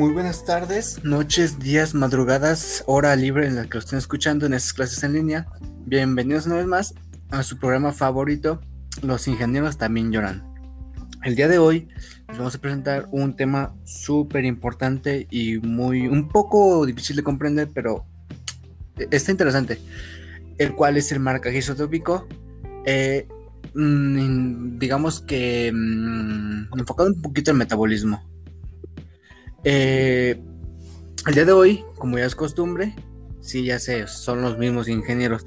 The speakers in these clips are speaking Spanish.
Muy buenas tardes, noches, días, madrugadas, hora libre en la que lo estén escuchando en estas clases en línea. Bienvenidos una vez más a su programa favorito, Los ingenieros también lloran. El día de hoy les vamos a presentar un tema súper importante y muy un poco difícil de comprender, pero está interesante, el cual es el marcaje isotópico. Eh, mm, digamos que mm, enfocado un poquito en metabolismo. Eh, el día de hoy, como ya es costumbre, sí, ya sé, son los mismos ingenieros,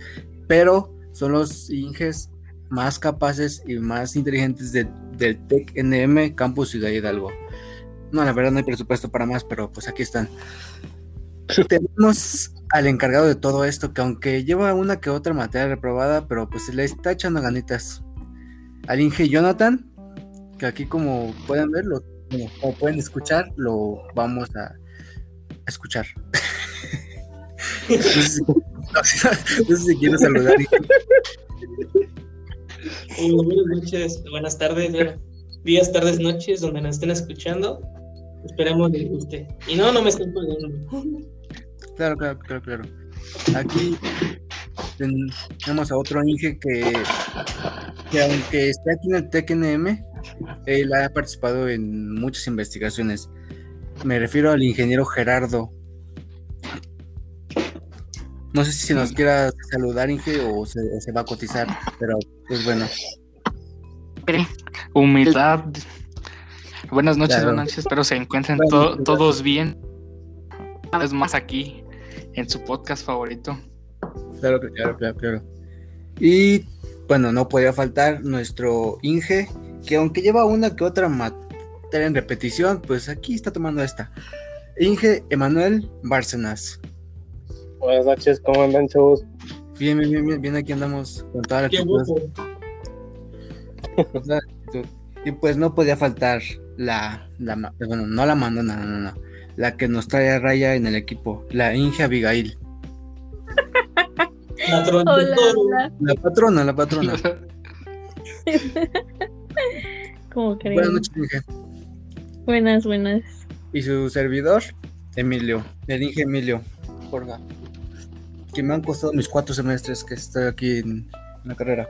pero son los inges más capaces y más inteligentes del TEC NM Campus Ciudad Hidalgo. No, la verdad no hay presupuesto para más, pero pues aquí están. Tenemos al encargado de todo esto, que aunque lleva una que otra materia reprobada, pero pues le está echando ganitas. Al Inge Jonathan, que aquí como pueden verlo como pueden escuchar, lo vamos a, escuchar. no, sé si, quiero saludar. buenas noches, buenas tardes, días, tardes, noches, donde nos estén escuchando. Esperemos que les guste. Y no, no me estén poniendo. Claro, claro, claro, claro. Aquí tenemos a otro Inge que, que aunque esté aquí en el TECNM, él ha participado en muchas investigaciones. Me refiero al ingeniero Gerardo. No sé si nos quiera saludar, Inge, o se, va a cotizar, pero pues bueno. Humildad. Buenas noches, buenas noches. Espero se encuentren todos bien. Una vez más aquí en su podcast favorito. Claro, claro, claro, claro. Y bueno, no podía faltar nuestro Inge, que aunque lleva una que otra materia en repetición, pues aquí está tomando esta. Inge Emanuel Bárcenas. Buenas noches, ¿cómo andan, chavos? Bien, bien, bien, bien, aquí andamos con toda la Qué Y pues no podía faltar la, la, bueno, no la mando, no, no, no, la que nos trae a raya en el equipo, la Inge Abigail. La patrona, la patrona. Buenas noches, Inge. Buenas, buenas. Y su servidor, Emilio, el Inge Emilio, porfa. Que me han costado mis cuatro semestres que estoy aquí en la carrera.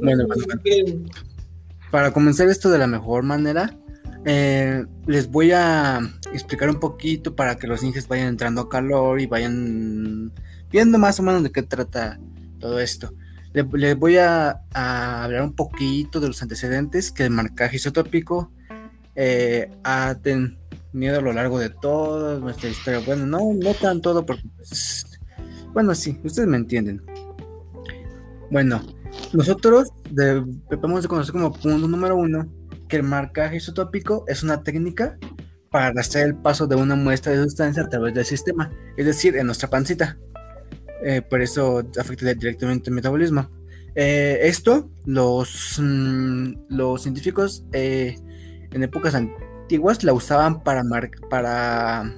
Bueno, Para comenzar esto de la mejor manera, eh, les voy a explicar un poquito para que los Inges vayan entrando a calor y vayan viendo más o menos de qué trata todo esto. Les, voy a, hablar un poquito de los antecedentes que el marcaje isotópico eh, ha tenido a lo largo de toda nuestra historia. Bueno, no, no tan todo, porque, pues, bueno, sí, ustedes me entienden. Bueno, nosotros debemos de conocer como punto número uno que el marcaje isotópico es una técnica para hacer el paso de una muestra de sustancia a través del sistema, es decir, en nuestra pancita. Eh, por eso afecta directamente el metabolismo. Eh, esto, los, mm, los científicos eh, en épocas antiguas la usaban para, para,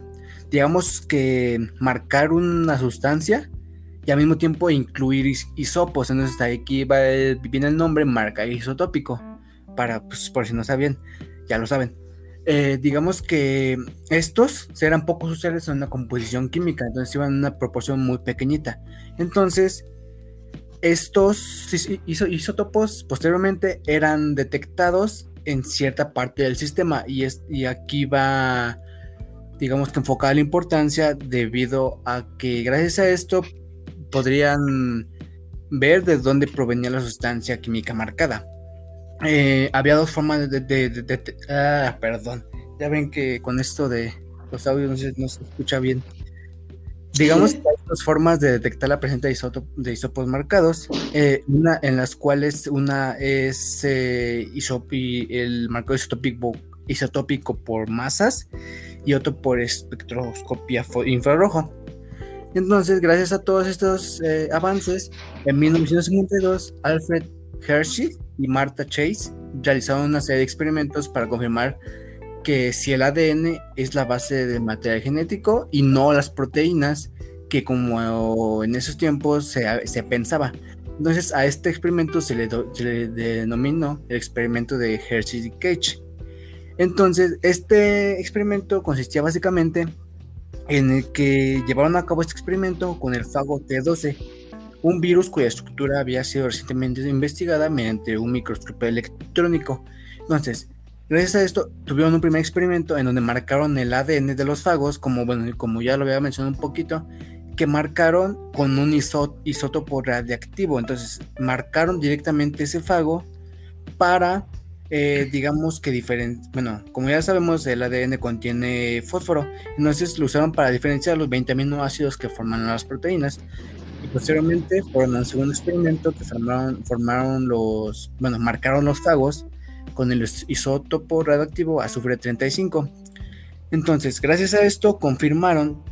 digamos que, marcar una sustancia y al mismo tiempo incluir isopos. Entonces aquí va, viene el nombre marca isotópico, para, pues, por si no sabían, ya lo saben. Eh, digamos que estos eran pocos usuales en una composición química, entonces iban en una proporción muy pequeñita. Entonces, estos isótopos posteriormente eran detectados en cierta parte del sistema y, y aquí va, digamos que enfocada la importancia debido a que gracias a esto podrían ver de dónde provenía la sustancia química marcada. Eh, había dos formas de, ah, perdón. Ya ven que con esto de los audios no se, escucha bien. Digamos que hay dos formas de detectar la presencia de, de isótopos marcados, eh, una en las cuales una es eh, el marcado isotópico, isotópico por masas y otro por espectroscopía infrarrojo. Entonces, gracias a todos estos eh, avances, en 1952, Alfred Hershey y Martha Chase realizaron una serie de experimentos para confirmar que si el ADN es la base del material genético y no las proteínas que como en esos tiempos se, pensaba. Entonces a este experimento se le, denominó el experimento de Hershey y Cage. Entonces, este experimento consistía básicamente en el que llevaron a cabo este experimento con el fago T12, un virus cuya estructura había sido recientemente investigada mediante un microscopio electrónico. Entonces, gracias a esto, tuvieron un primer experimento en donde marcaron el ADN de los fagos, como, bueno, como ya lo había mencionado un poquito, que marcaron con un isótopo radiactivo. Entonces, marcaron directamente ese fago para eh, digamos que diferente, bueno, como ya sabemos, el ADN contiene fósforo, entonces lo usaron para diferenciar los 20 aminoácidos que forman las proteínas. Posteriormente fueron un segundo experimento que formaron, formaron los, bueno, marcaron los fagos con el isótopo radioactivo azufre 35. Entonces, gracias a esto confirmaron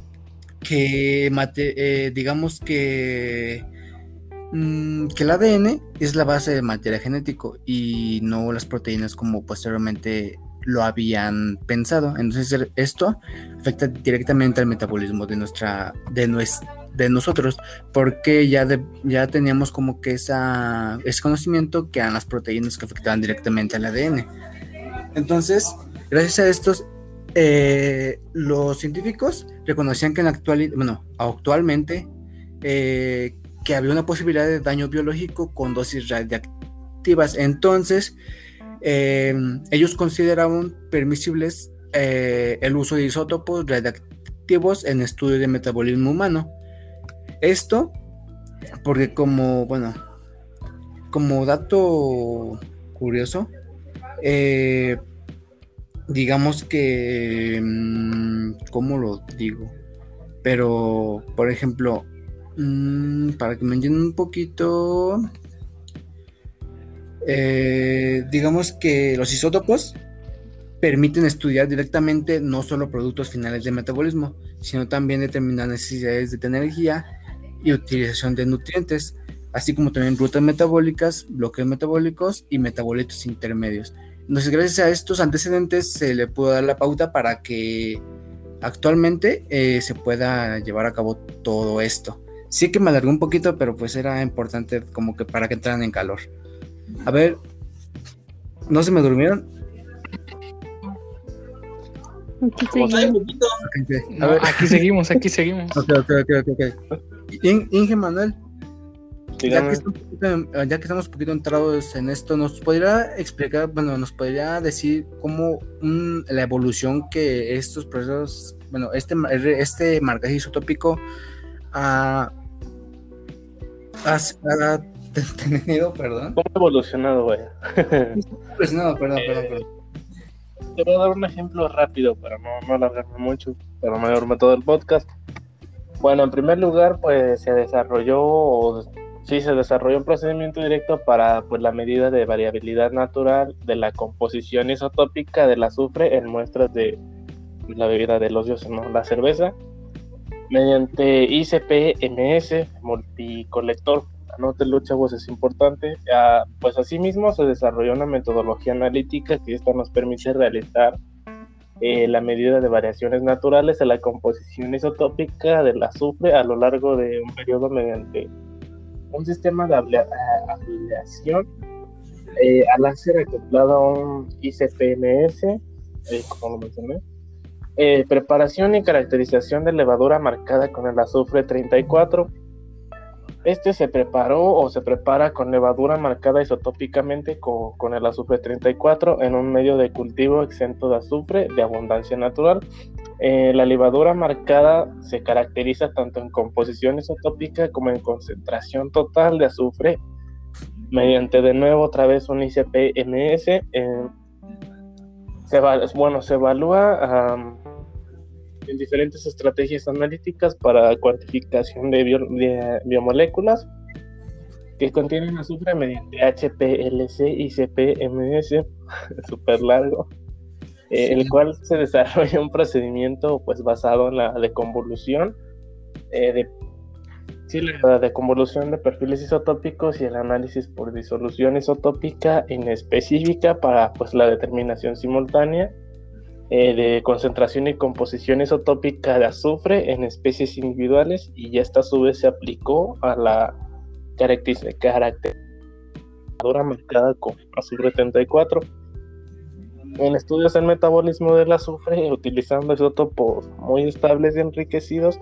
que, eh, digamos que Mm, que el ADN es la base del material genético y no las proteínas como posteriormente lo habían pensado. Entonces esto afecta directamente al metabolismo de nuestra de, de nosotros porque ya ya teníamos como que esa, ese conocimiento que eran las proteínas que afectaban directamente al ADN. Entonces, gracias a estos eh, los científicos reconocían que en actual, bueno, actualmente eh, que había una posibilidad de daño biológico con dosis radiactivas. Entonces, eh, ellos consideraban permisibles eh, el uso de isótopos radiactivos en estudio de metabolismo humano. Esto porque como, bueno, como dato curioso, eh, digamos que, mm, ¿cómo lo digo? Pero, por ejemplo, Mm, para que me entiendan un poquito, eh, digamos que los isótopos permiten estudiar directamente no solo productos finales de metabolismo, sino también determinar necesidades de energía y utilización de nutrientes, así como también rutas metabólicas, bloqueos metabólicos y metabolitos intermedios. Entonces, gracias a estos antecedentes se le pudo dar la pauta para que actualmente eh, se pueda llevar a cabo todo esto. Sí que me alargó un poquito, pero pues era importante como que para que entraran en calor. A ver, ¿no se me durmieron? Aquí seguimos. aquí seguimos, aquí seguimos. Ok, ok, ok, ok. Inge Manuel, ya que, ya que, estamos un poquito entrados en esto, ¿nos podría explicar, bueno, nos podría decir cómo la evolución que estos procesos, bueno, este, este marcaje isotópico ha, has, tenido, perdón. ¿Cómo ha evolucionado, güey? evolucionado, perdón, perdón, perdón. Te voy a dar un ejemplo rápido para no, no alargarme mucho, para no alargarme todo el podcast. Bueno, en primer lugar, pues se desarrolló, o, sí, se desarrolló un procedimiento directo para pues, la medida de variabilidad natural de la composición isotópica del azufre en muestras de la bebida de los dioses, ¿no? La cerveza mediante ICP-MS multicolector. Anótelo, chavos, es importante. Ah, pues asimismo se desarrolló una metodología analítica que esta nos permite realizar eh, la medida de variaciones naturales de la composición isotópica del azufre a lo largo de un periodo mediante un sistema de aleación eh, al láser acoplado a un ICP-MS, eh, como lo mencioné, eh, preparación y caracterización de levadura marcada con el azufre 34. Este se preparó o se prepara con levadura marcada isotópicamente con, el azufre 34 en un medio de cultivo exento de azufre de abundancia natural. Eh, la levadura marcada se caracteriza tanto en composición isotópica como en concentración total de azufre mediante de nuevo otra vez un ICP-MS. Eh, se bueno, se evalúa en diferentes estrategias analíticas para cuantificación de, biomoléculas que contienen azufre mediante HPLC y CPMS, súper largo, eh, el cual se desarrolla un procedimiento pues basado en la deconvolución eh, de la deconvolución de perfiles isotópicos y el análisis por disolución isotópica inespecífica para pues la determinación simultánea eh, de concentración y composición isotópica de azufre en especies individuales y esta a su vez se aplicó a la característica marcada con azufre 34. en estudios del metabolismo del azufre, utilizando isótopos muy estables y enriquecidos,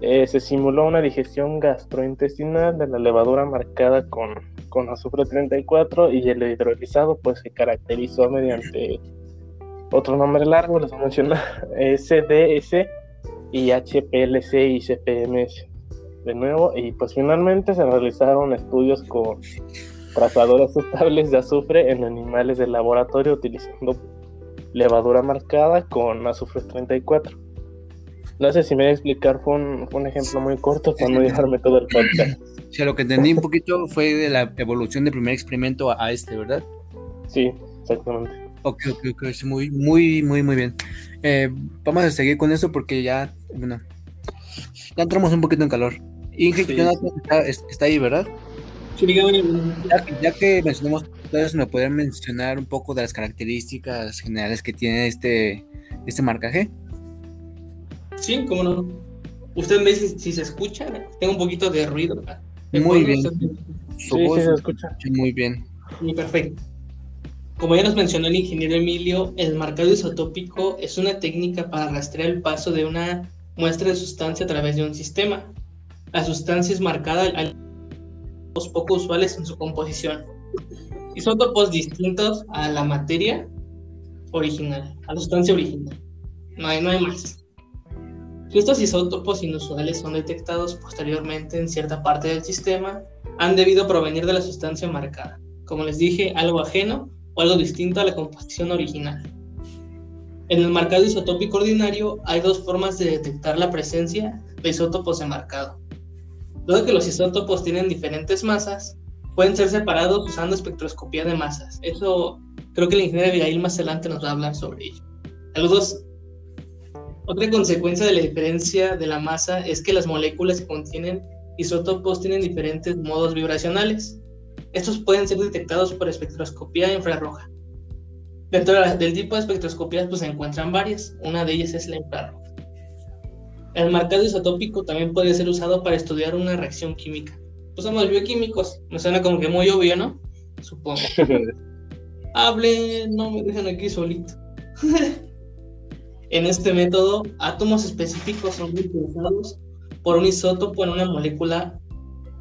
eh, se simuló una digestión gastrointestinal de la levadura marcada con, con azufre 34 y el hidrolizado pues se caracterizó mediante otro nombre largo, les voy a mencionar, SDS y HPLC y CPMS. De nuevo, y pues finalmente se realizaron estudios con trazadores estables de azufre en animales de laboratorio utilizando levadura marcada con azufre 34. No sé si me voy a explicar, fue un, ejemplo muy corto para no dejarme todo el podcast. O sea, lo que entendí un poquito fue de la evolución del primer experimento a, este, ¿verdad? Sí, exactamente. Ok, ok, ok, muy, muy, muy, muy bien. Eh, vamos a seguir con eso porque ya, bueno, ya entramos un poquito en calor. Inge, está, está, ahí, ¿verdad? Sí, ya, ya, que mencionamos, entonces me podrían mencionar un poco de las características generales que tiene este, este marcaje. Sí, cómo no. Usted me dice si se escucha, tengo un poquito de ruido. Muy bien. sí, se escucha. Muy bien. Muy perfecto. Como ya nos mencionó el ingeniero Emilio, el marcado isotópico es una técnica para rastrear el paso de una muestra de sustancia a través de un sistema. La sustancia es marcada al poco usuales en su composición. Isótopos distintos a la materia original, a la sustancia original. No hay, no hay más. Estos isótopos inusuales son detectados posteriormente en cierta parte del sistema, han debido provenir de la sustancia marcada, como les dije, algo ajeno o algo distinto a la composición original. En el marcado isotópico ordinario hay dos formas de detectar la presencia de isótopos de marcado. Dado que los isótopos tienen diferentes masas, pueden ser separados usando espectroscopía de masas. Eso creo que el ingeniero Abigail más adelante nos va a hablar sobre ello. Saludos. Otra consecuencia de la diferencia de la masa es que las moléculas que contienen isótopos tienen diferentes modos vibracionales. Estos pueden ser detectados por espectroscopía infrarroja. Dentro del tipo de espectroscopías pues, se encuentran varias, una de ellas es la infrarroja. El marcado isotópico también puede ser usado para estudiar una reacción química. Pues somos bioquímicos, me suena como que muy obvio, ¿no? Supongo. Hable, no me dejan aquí solito. En este método, átomos específicos son reemplazados por un isótopo en una molécula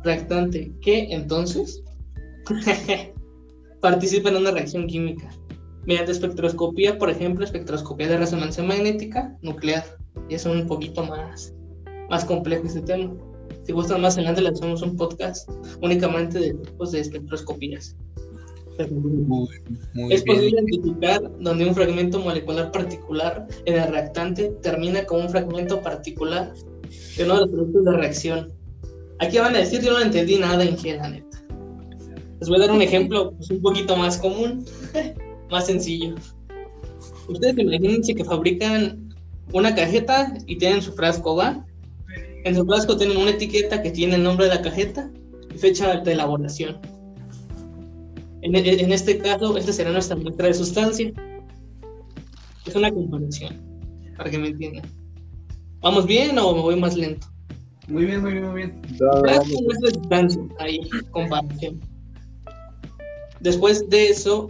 reactante que entonces participa en una reacción química. Mediante espectroscopía, por ejemplo, espectroscopía de resonancia magnética nuclear. Y es un poquito más, más complejo este tema. Si gustan más adelante, le hacemos un podcast únicamente de tipos de espectroscopías es posible identificar donde un fragmento molecular particular en el reactante termina con un fragmento particular de uno de los productos de reacción. Aquí van a decir, yo no entendí nada en la neta. Les voy a dar un ejemplo pues, un poquito más común, más sencillo. Ustedes imagínense que fabrican una cajeta y tienen su frasco, ¿va? En su frasco tienen una etiqueta que tiene el nombre de la cajeta y fecha de elaboración en, este caso, esta será nuestra muestra de sustancia. Es una comparación, para que me entiendan. ¿Vamos bien o me voy más lento? Muy bien, muy bien, muy bien. nuestra sustancia, ahí, comparación. Después de eso,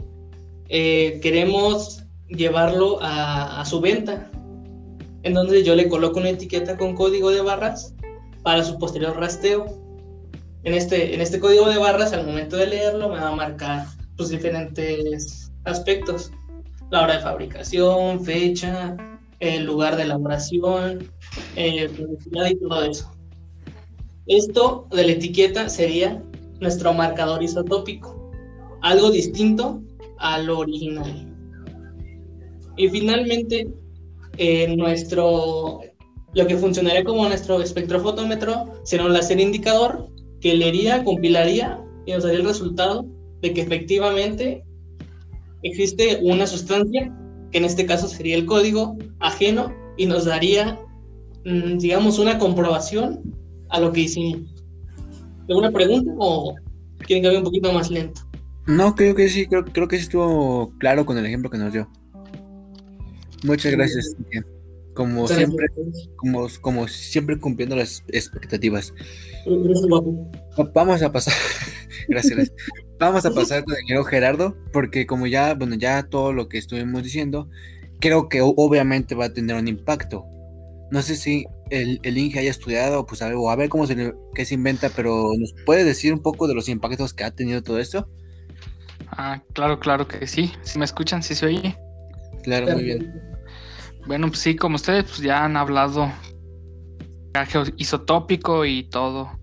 eh, queremos llevarlo a, su venta. Entonces yo le coloco una etiqueta con código de barras para su posterior rasteo en este, en este código de barras, al momento de leerlo, me va a marcar pues, diferentes aspectos. La hora de fabricación, fecha, el lugar de elaboración, eh, y todo eso. Esto de la etiqueta sería nuestro marcador isotópico, algo distinto a lo original. Y finalmente, eh, nuestro, lo que funcionaría como nuestro espectrofotómetro será un láser indicador que leería, compilaría y nos daría el resultado de que efectivamente existe una sustancia, que en este caso sería el código ajeno, y nos daría, mm, digamos, una comprobación a lo que hicimos. ¿Alguna pregunta o quieren que vaya un poquito más lento? No, creo que sí, creo, creo que sí estuvo claro con el ejemplo que nos dio. Muchas gracias. Como siempre, como, como siempre cumpliendo las expectativas. Vamos a pasar. gracias. Vamos a pasar con el ingeniero Gerardo, porque como ya, bueno, ya todo lo que estuvimos diciendo, creo que obviamente va a tener un impacto. No sé si el, el Inge haya estudiado, pues a ver, o a ver cómo se, qué se inventa, pero ¿nos puede decir un poco de los impactos que ha tenido todo esto? Ah, claro, claro que sí. Si me escuchan, si se oye. Claro, muy bien. Bueno, pues sí, como ustedes pues, ya han hablado isotópico y todo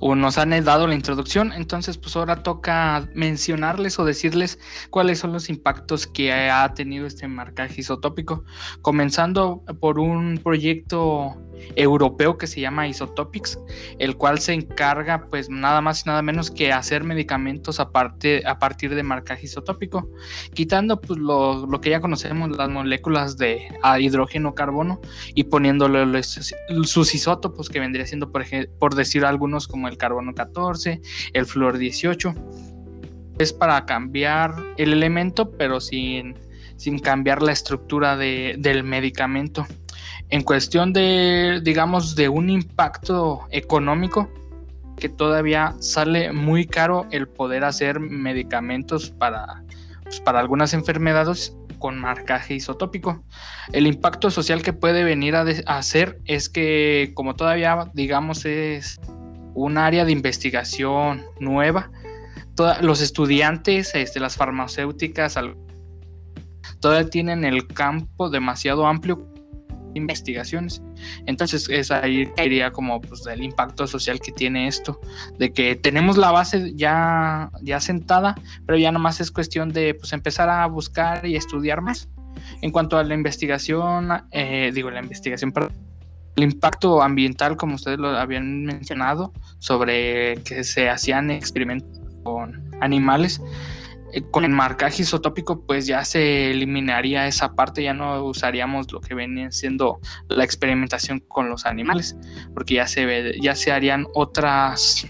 o nos han dado la introducción, entonces pues ahora toca mencionarles o decirles cuáles son los impactos que ha tenido este marcaje isotópico, comenzando por un proyecto europeo que se llama Isotopics, el cual se encarga pues nada más y nada menos que hacer medicamentos a, a partir de marcaje isotópico, quitando pues lo, que ya conocemos, las moléculas de hidrógeno, carbono y poniéndole sus isótopos que vendría siendo por, por decir algunos como el carbono 14, el flúor 18. Es para cambiar el elemento pero sin, sin cambiar la estructura del medicamento en cuestión de, digamos, de un impacto económico, que todavía sale muy caro el poder hacer medicamentos para, pues, para algunas enfermedades con marcaje isotópico. El impacto social que puede venir a, hacer es que como todavía, digamos, es un área de investigación nueva, los estudiantes, de este, las farmacéuticas, todavía tienen el campo demasiado amplio investigaciones. Entonces es ahí que iría como pues el impacto social que tiene esto, de que tenemos la base ya, ya sentada, pero ya nomás es cuestión de pues empezar a buscar y estudiar más. En cuanto a la investigación, eh, digo la investigación, el impacto ambiental, como ustedes lo habían mencionado, sobre que se hacían experimentos con animales, eh, con el marcaje isotópico pues ya se eliminaría esa parte, ya no usaríamos lo que viene siendo la experimentación con los animales, porque ya se ya se harían otras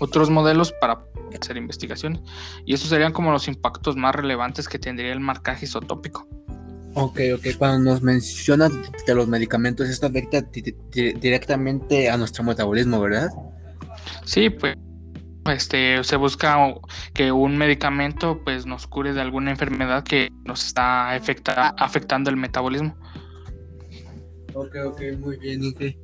otros modelos para hacer investigaciones y esos serían como los impactos más relevantes que tendría el marcaje isotópico. Ok, ok, cuando nos mencionas de los medicamentos, esto afecta directamente a nuestro metabolismo, ¿verdad? Sí, pues este, se busca que un medicamento pues nos cure de alguna enfermedad que nos está afectando el metabolismo. Ok, ok, muy bien, Inge.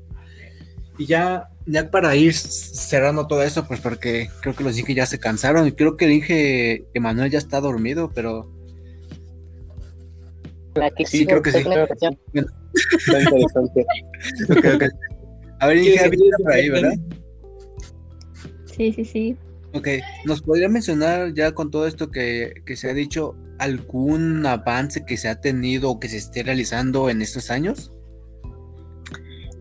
Y ya, ya para ir cerrando todo eso, pues porque creo que los Inge ya se cansaron y creo que el Inge Emanuel ya está dormido, pero... sí, creo que sí. A ver, Inge, por ahí, ¿verdad? Sí, sí, sí. Ok, ¿nos podría mencionar ya con todo esto que, se ha dicho algún avance que se ha tenido o que se esté realizando en estos años?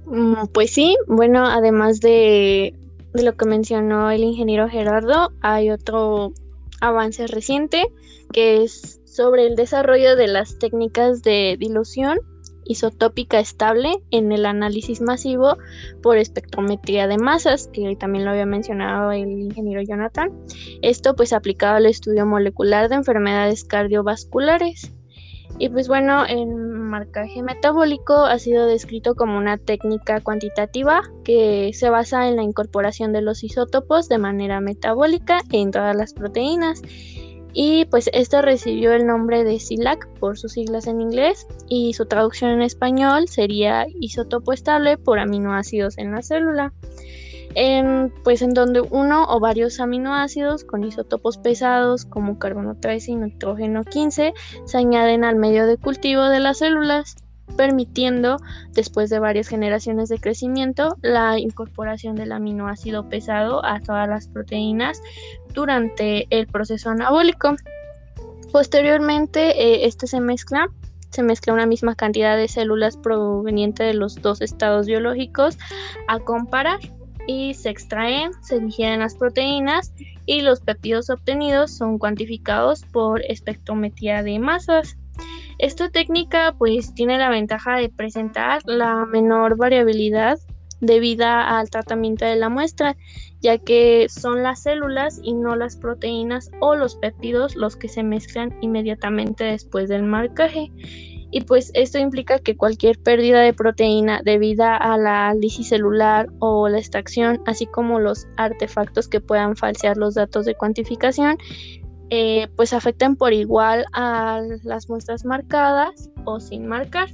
Mm, pues sí, bueno, además de, de lo que mencionó el ingeniero Gerardo, hay otro avance reciente que es sobre el desarrollo de las técnicas de dilución isotópica estable en el análisis masivo por espectrometría de masas, que también lo había mencionado el ingeniero Jonathan. Esto pues aplicado al estudio molecular de enfermedades cardiovasculares. Y pues bueno, el marcaje metabólico ha sido descrito como una técnica cuantitativa que se basa en la incorporación de los isótopos de manera metabólica en todas las proteínas y pues esto recibió el nombre de SILAC por sus siglas en inglés y su traducción en español sería isótopo estable por aminoácidos en la célula. En, pues en donde uno o varios aminoácidos con isótopos pesados como carbono 13 y nitrógeno 15 se añaden al medio de cultivo de las células permitiendo, después de varias generaciones de crecimiento, la incorporación del aminoácido pesado a todas las proteínas durante el proceso anabólico. Posteriormente, eh, este se mezcla, se mezcla una misma cantidad de células proveniente de los dos estados biológicos a comparar y se extraen, se digieren las proteínas y los péptidos obtenidos son cuantificados por espectrometría de masas. Esta técnica pues tiene la ventaja de presentar la menor variabilidad debida al tratamiento de la muestra, ya que son las células y no las proteínas o los péptidos los que se mezclan inmediatamente después del marcaje. Y pues esto implica que cualquier pérdida de proteína debida a la lisis celular o la extracción, así como los artefactos que puedan falsear los datos de cuantificación, eh, pues afectan por igual a las muestras marcadas o sin marcar.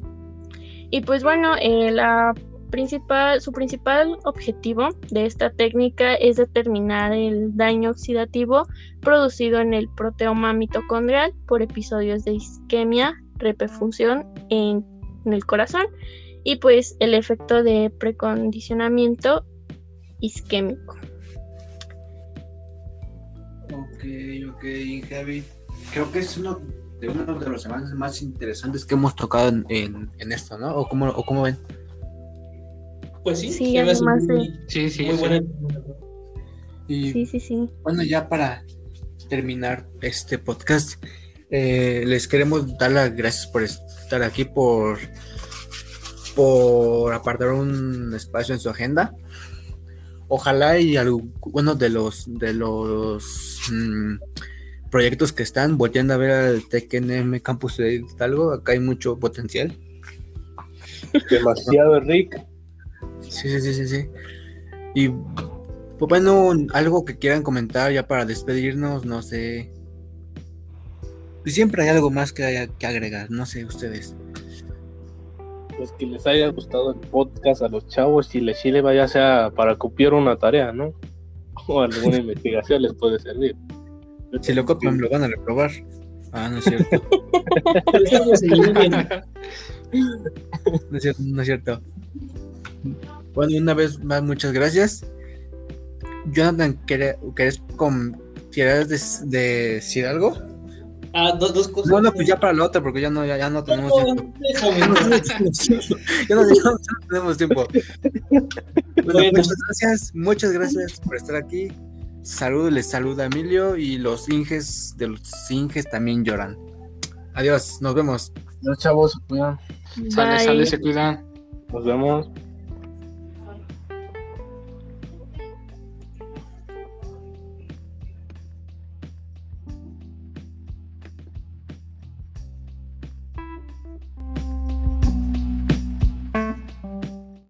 Y pues bueno, eh, la principal, su principal objetivo de esta técnica es determinar el daño oxidativo producido en el proteoma mitocondrial por episodios de isquemia, reperfusión en, en el corazón y pues el efecto de precondicionamiento isquémico. Ok, ok, Javi. Creo que es uno de uno de los avances más interesantes que hemos tocado en, en, en esto, ¿no? ¿O cómo, ¿O cómo ven? Pues sí, Sí, además de- muy, Sí, sí, muy sí. buena. Y Sí, sí, sí. bueno, ya para terminar este podcast, eh, les queremos dar las gracias por estar aquí, por, por apartar un espacio en su agenda. Ojalá y algunos de los de los mm, proyectos que están volteando a ver al TKNM Campus de Hidalgo, acá hay mucho potencial. Demasiado rico. Sí, sí, sí, sí, sí. Y pues bueno, algo que quieran comentar ya para despedirnos, no sé. Y siempre hay algo más que haya que agregar, no sé ustedes. Pues que les haya gustado el podcast a los chavos y les sirve vaya sea para copiar una tarea, ¿no? O alguna investigación les puede servir. Si lo copian, lo van a reprobar. Ah, no es cierto. No es cierto, no es cierto. Bueno, una vez más, muchas gracias. Jonathan, ¿querés, querés des- decir algo? Ah, dos, dos cosas. No, no, pues ya para la otra, porque ya no, ya, ya no tenemos tiempo. Déjame. Ya no. Ya no, ya no tenemos tiempo. Bueno, Bueno. muchas gracias, muchas gracias por estar aquí. Saludos, les saluda Emilio y los Inges de los Inges también lloran. Adiós, nos vemos. Los chavos se cuidan. Sale, sale, se cuidan. Nos vemos.